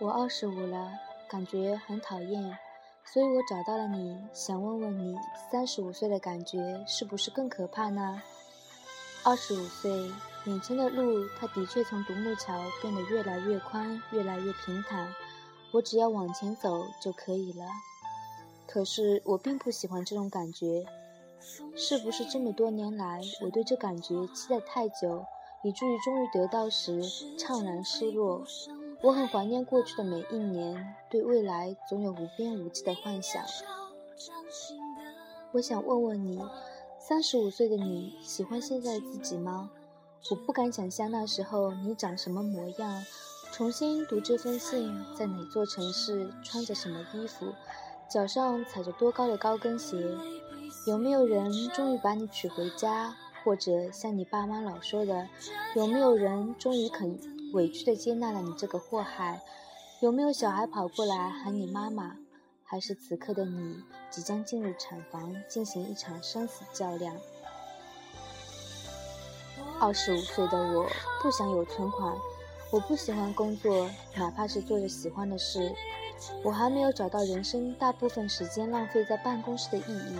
我二十五了，感觉很讨厌，所以我找到了你，想问问你，三十五岁的感觉是不是更可怕呢？二十五岁，眼前的路，它的确从独木桥变得越来越宽，越来越平坦，我只要往前走就可以了。可是我并不喜欢这种感觉，是不是这么多年来，我对这感觉期待太久，以至于终于得到时怅然失落？我很怀念过去的每一年，对未来总有无边无际的幻想。我想问问你，三十五岁的你喜欢现在的自己吗？我不敢想象那时候你长什么模样。重新读这封信，在哪座城市，穿着什么衣服，脚上踩着多高的高跟鞋？有没有人终于把你娶回家？或者像你爸妈老说的，有没有人终于肯？委屈的接纳了你这个祸害，有没有小孩跑过来喊你妈妈？还是此刻的你即将进入产房进行一场生死较量？二十五岁的我不想有存款，我不喜欢工作，哪怕是做着喜欢的事。我还没有找到人生大部分时间浪费在办公室的意义。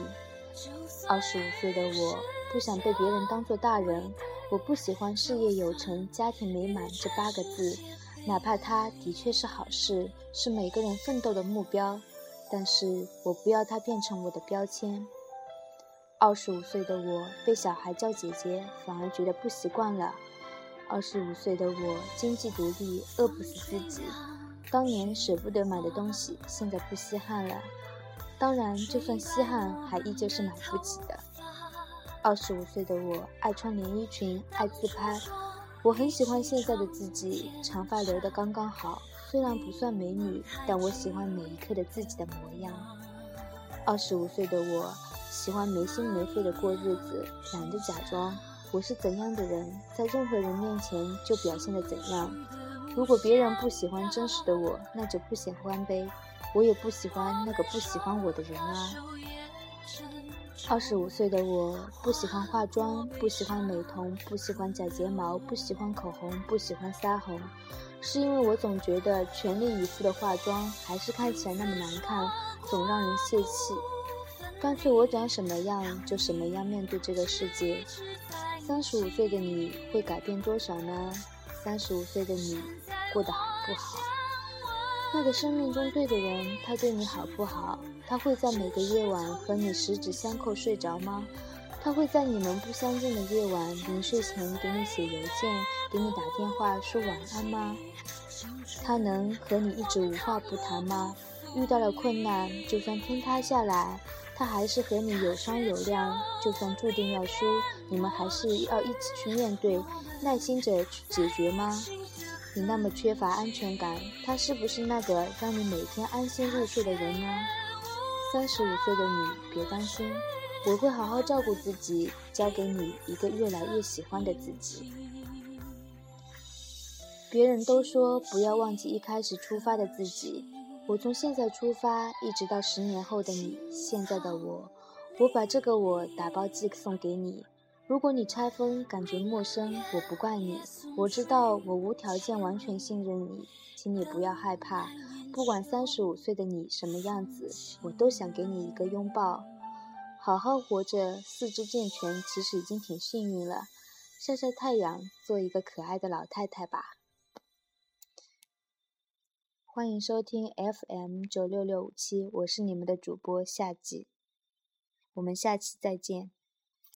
二十五岁的我不想被别人当做大人。我不喜欢“事业有成、家庭美满”这八个字，哪怕它的确是好事，是每个人奋斗的目标，但是我不要它变成我的标签。二十五岁的我被小孩叫姐姐，反而觉得不习惯了。二十五岁的我经济独立，饿不死自己，当年舍不得买的东西，现在不稀罕了。当然，就算稀罕，还依旧是买不起的。二十五岁的我爱穿连衣裙，爱自拍。我很喜欢现在的自己，长发留得刚刚好。虽然不算美女，但我喜欢每一刻的自己的模样。二十五岁的我喜欢没心没肺的过日子，懒得假装。我是怎样的人，在任何人面前就表现得怎样。如果别人不喜欢真实的我，那就不喜欢呗。我也不喜欢那个不喜欢我的人啊。二十五岁的我不喜欢化妆，不喜欢美瞳，不喜欢假睫毛，不喜欢口红，不喜欢腮红，是因为我总觉得全力以赴的化妆还是看起来那么难看，总让人泄气。干脆我长什么样就什么样面对这个世界。三十五岁的你会改变多少呢？三十五岁的你过得好不好？那个生命中对的人，他对你好不好？他会在每个夜晚和你十指相扣睡着吗？他会在你们不相见的夜晚临睡前给你写邮件、给你打电话说晚安吗？他能和你一直无话不谈吗？遇到了困难，就算天塌下来，他还是和你有商有量；就算注定要输，你们还是要一起去面对，耐心着去解决吗？你那么缺乏安全感，他是不是那个让你每天安心入睡的人呢？三十五岁的你，别担心，我会好好照顾自己，交给你一个越来越喜欢的自己。别人都说不要忘记一开始出发的自己，我从现在出发，一直到十年后的你，现在的我，我把这个我打包寄送给你。如果你拆封感觉陌生，我不怪你。我知道我无条件完全信任你，请你不要害怕。不管三十五岁的你什么样子，我都想给你一个拥抱。好好活着，四肢健全，其实已经挺幸运了。晒晒太阳，做一个可爱的老太太吧。欢迎收听 FM 九六六五七，我是你们的主播夏季。我们下期再见。